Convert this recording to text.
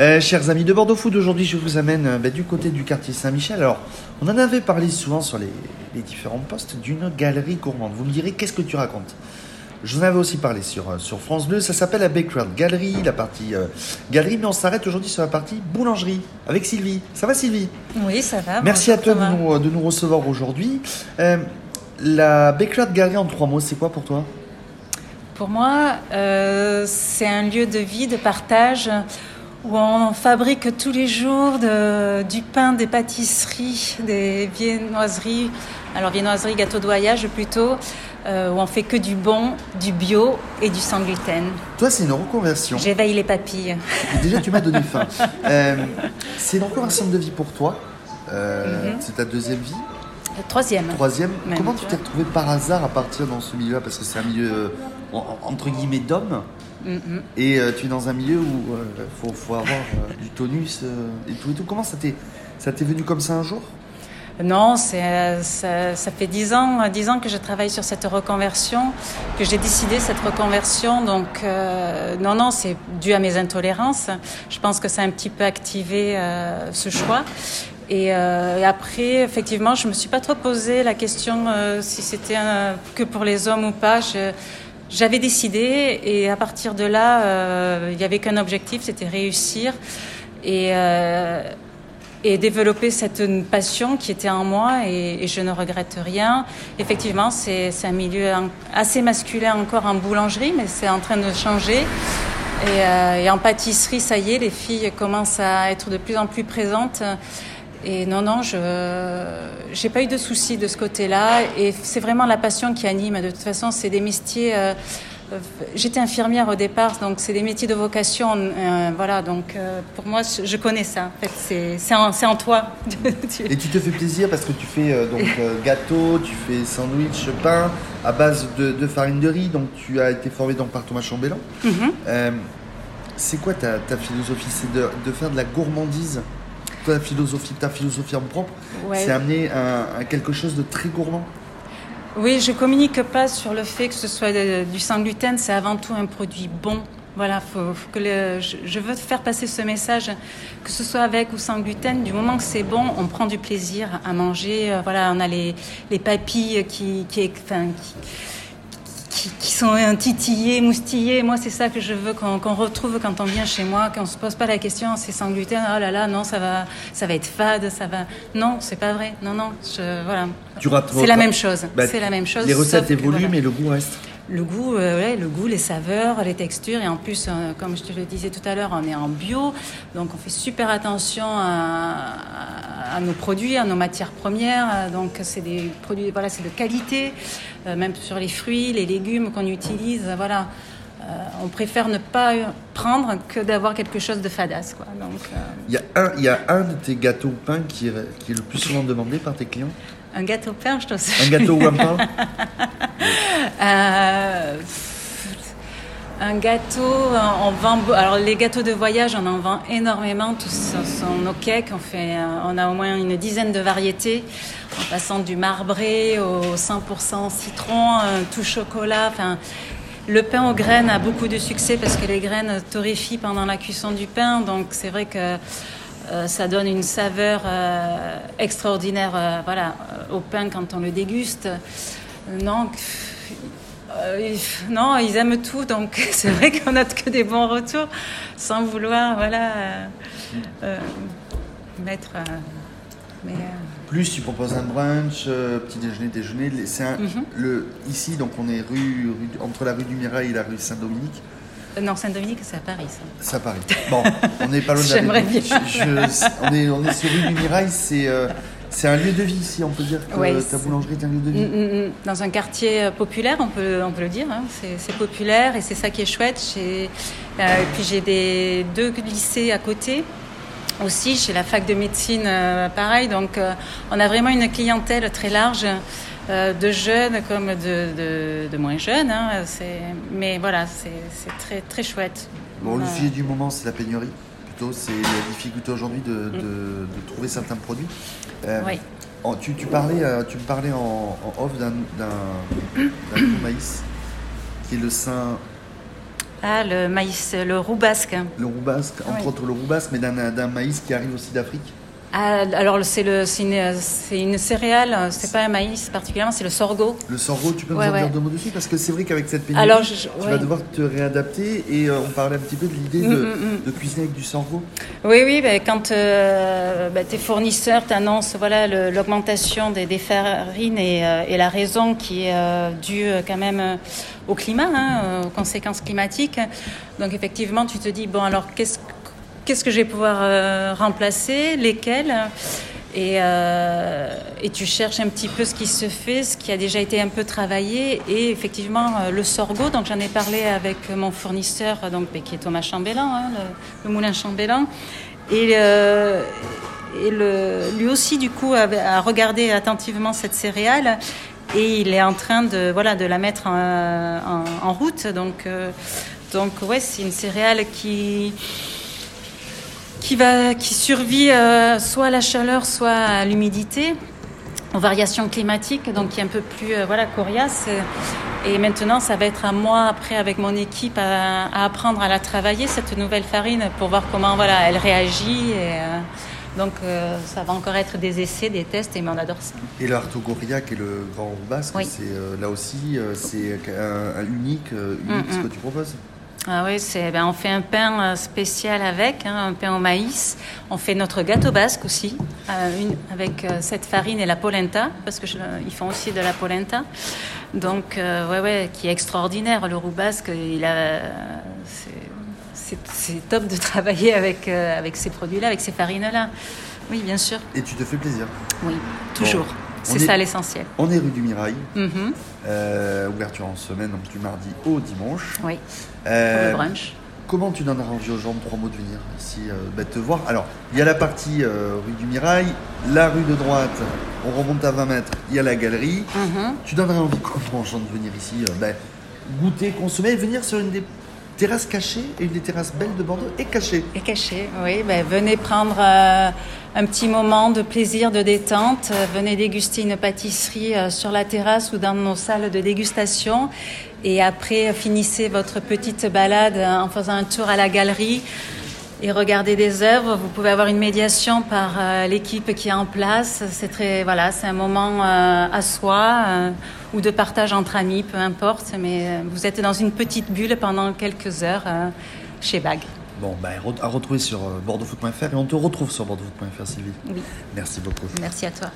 Euh, chers amis de Bordeaux Food, aujourd'hui je vous amène euh, bah, du côté du quartier Saint-Michel. Alors, on en avait parlé souvent sur les, les différents postes d'une galerie gourmande. Vous me direz, qu'est-ce que tu racontes? Je vous en avais aussi parlé sur, euh, sur France 2. Ça s'appelle la Background Galerie, la partie galerie, mais on s'arrête aujourd'hui sur la partie boulangerie avec Sylvie. Ça va Sylvie? Oui, ça va. Merci à toi de nous, de nous recevoir aujourd'hui. La Background Galerie en trois mots, c'est quoi pour toi? Pour moi, c'est un lieu de vie, de partage, où on fabrique tous les jours de- du pain, des pâtisseries, des viennoiseries. Alors viennoiseries, gâteaux de voyage plutôt, euh, où on fait que du bon, du bio et du sans gluten. Toi, c'est une reconversion. J'éveille les papilles. Déjà, tu m'as donné faim. Euh, c'est une reconversion de vie pour toi. Euh, Mhm. C'est ta deuxième vie. Troisième. Troisième, Même, comment tu t'es retrouvé par hasard à partir dans ce milieu-là? Parce que c'est un milieu, euh, en- entre guillemets, d'hommes. Mhm. Et euh, tu es dans un milieu où il faut, faut avoir euh, du tonus euh, et tout et tout. Comment ça t'est, ça t'est venu comme ça un jour? Non, c'est, euh, ça, ça fait dix ans, euh, dix ans que je travaille sur cette reconversion, que j'ai décidé cette reconversion. Donc, euh, non, non, c'est dû à mes intolérances. Je pense que ça a un petit peu activé euh, ce choix. Et, euh, et après, effectivement, je me suis pas trop posé la question euh, si c'était que pour les hommes ou pas. Je, j'avais décidé et à partir de là, euh, il y avait qu'un objectif, c'était réussir. Et, euh, et développer cette passion qui était en moi et, je ne regrette rien. Effectivement, c'est un milieu assez masculin encore en boulangerie, mais c'est en train de changer. Euh, et en pâtisserie, ça y est, les filles commencent à être de plus en plus présentes. Et non, non, je j'ai pas eu de soucis de ce côté-là. Et c'est vraiment la passion qui anime. De toute façon, c'est des métiers. euh, euh, J'étais infirmière au départ, donc c'est des métiers de vocation. euh, voilà, donc euh, pour moi, je connais ça. En fait, c'est en, toi. Et tu te fais plaisir parce que tu fais donc gâteau, tu fais sandwich, pain à base de, de farine de riz. Donc tu as été formé donc par Thomas Chambellan. Mhm. C'est quoi ta, ta philosophie? C'est de, de faire de la gourmandise? Ta philosophie, ta philosophie en propre, Ouais. c'est amener un quelque chose de très gourmand. Oui, je communique pas sur le fait que ce soit de- du sans gluten. C'est avant tout un produit bon. Voilà, faut, faut que le- je, je veux faire passer ce message, que ce soit avec ou sans gluten. Du moment que c'est bon, on prend du plaisir à manger. Euh, Voilà, on a les, les papilles qui, qui, enfin, qui, qui, qui sont titillées, moustillées. Moi, c'est ça que je veux qu'on retrouve quand on vient chez moi, qu'on se pose pas la question, c'est sans gluten. Oh là là, non, ça va, ça va être fade, ça va. Non, c'est pas vrai. Non, non, je, voilà. C'est la même chose. Bah, c'est la même chose. Les recettes évoluent, voilà. mais le goût reste. Le goût, euh, le goût, les saveurs, les textures, et en plus, euh, comme je te le disais tout à l'heure, on est en bio, donc on fait super attention à, nos produits, à nos matières premières. Donc c'est des produits, voilà, c'est de qualité, euh, même sur les fruits, les légumes qu'on utilise, voilà. On préfère ne pas prendre que d'avoir quelque chose de fadasse. Donc Il y, a un, il y a un de tes gâteaux au pain qui est, qui est le plus souvent demandé par tes clients? Un gâteau je te Un gâteau ou un pain Euh, un gâteau, on vend. Alors les gâteaux de voyage, on en vend énormément. Tous sont sont nos cakes. On fait, euh, on a au moins une dizaine de variétés, en passant du marbré au 100% citron, euh, tout chocolat. Enfin, le pain aux graines a beaucoup de succès parce que les graines torréfient pendant la cuisson du pain. Donc c'est vrai que euh, ça donne une saveur euh, extraordinaire, euh, voilà, au pain quand on le déguste. Non. Ils- non, ils aiment tout, donc c'est vrai qu'on n'a que des bons retours, sans vouloir, voilà, mettre. mais, Plus tu proposes un brunch, euh, petit déjeuner, déjeuner. un, Mhm. le, ici, donc on est rue, rue- entre la rue du Mirail et la rue Saint-Dominique. Euh, non, Saint-Dominique, c'est à Paris, ça. Ça Paris. Bon, on n'est pas loin de la J'aimerais bien. Je- je- on, est, on est sur rue du Mirail, c'est euh, c'est un lieu de vie ici, on peut dire que Ouais, ta c'est- boulangerie est un lieu de vie. Mm, mm, mm. Dans un quartier euh, populaire, on peut, on peut le dire, hein, c'est c'est populaire et c'est ça qui est chouette. J'ai- euh, et puis j'ai des deux lycées à côté aussi, chez la fac de médecine, euh, pareil. Donc euh, on a vraiment une clientèle très large. Euh, de jeunes comme de, de, de moins jeunes, hein, c'est- mais voilà, c'est très, très chouette. Bon, le Voilà. sujet du moment, c'est la pénurie. Plutôt, c'est la difficulté aujourd'hui de, trouver certains produits. Euh, Oui. en- tu, tu parlais, euh, tu me parlais en, en off d'un maïs qui est le sein Ah, le maïs, le roux basque. Le roux basque, entre Oui. autres le roux basque, mais d'un maïs qui arrive aussi d'Afrique. Ah, alors c'est une, une céréale, c'est pas un maïs particulièrement, c'est le sorgho. Le sorgho, tu peux Ouais, nous en dire deux mots dessus? Parce que c'est vrai qu'avec cette pénurie, Alors, je- je- tu ouais. vas devoir te réadapter et euh, on parlait un petit peu de l'idée de, Mm, mm, de cuisiner avec du sorgho. Oui, oui, ben, quand euh, ben, tes fournisseurs t'annoncent voilà, l'augmentation des, des farines et, euh, et la raison qui est due quand même au climat, hein, aux conséquences climatiques. Donc effectivement, tu te dis, bon alors qu'est-ce qu'est-ce que je vais pouvoir euh, remplacer, lesquels? Et, euh, et tu cherches un petit peu ce qui se fait, ce qui a déjà été un peu travaillé. Et effectivement, euh, le sorgho, donc j'en ai parlé avec mon fournisseur, donc, qui est Thomas Chambellan, hein, le, moulin Chambellan. Et, lui aussi, du coup, a, regardé attentivement cette céréale. Et il est en train de, voilà, de la mettre en route. Donc, euh, donc ouais, c'est une céréale qui, qui, va, qui survit euh, soit à la chaleur, soit à l'humidité, aux variations climatiques, donc qui est un peu plus euh, voilà, coriace. Et maintenant, ça va être à moi, après, avec mon équipe, à, à apprendre à la travailler, cette nouvelle farine, pour voir comment voilà, elle réagit. Et, euh, donc, euh, ça va encore être des essais, des tests, et mais on adore ça. Et le qui est le grand basque, Oui. c'est euh, là aussi, c'est un, un unique, unique Mm, ce mm. que tu proposes? Ah oui, c'est, ben, on fait un pain euh, spécial avec, hein, un pain au maïs. On fait notre gâteau basque aussi, euh, une- avec euh, cette farine et la polenta, parce que je- ils font aussi de la polenta. Donc, euh, ouais, ouais, qui est extraordinaire. Le roux basque, il a, c'est, c'est, c'est top de travailler avec, avec ces produits-là, avec ces farines-là. Oui, bien sûr. Et tu te fais plaisir. Oui, toujours. C'est est- ça l'essentiel. On est rue du Mirail, Mhm, euh, ouverture en semaine, donc du mardi au dimanche. oui, pour Euh, le brunch. Comment tu donneras envie aux gens de trois mots de venir ici euh, bah, te voir? Alors, il y a la partie euh, rue du Mirail, la rue de droite, on remonte à 20 mètres, il y a la galerie. Mhm. Tu donnerais envie comment aux gens de venir ici bah, goûter, consommer et venir sur une des terrasses cachées et une des terrasses belles de Bordeaux et cachée. Et caché, oui. Ben, venez prendre euh, un petit moment de plaisir, de détente. Euh, Venez déguster une pâtisserie euh, sur la terrasse ou dans nos salles de dégustation. Et après, finissez votre petite balade euh, en faisant un tour à la galerie et regardez des œuvres. Vous pouvez avoir une médiation par euh, l'équipe qui est en place. C'est très, voilà, c'est un moment euh, à soi euh, ou de partage entre amis, peu importe. Mais vous êtes dans une petite bulle pendant quelques heures chez Bag. Bon, re- à retrouver sur bordeauxfoot.fr et on te retrouve sur bordeauxfoot.fr Sylvie. Oui. Merci beaucoup. Merci à toi.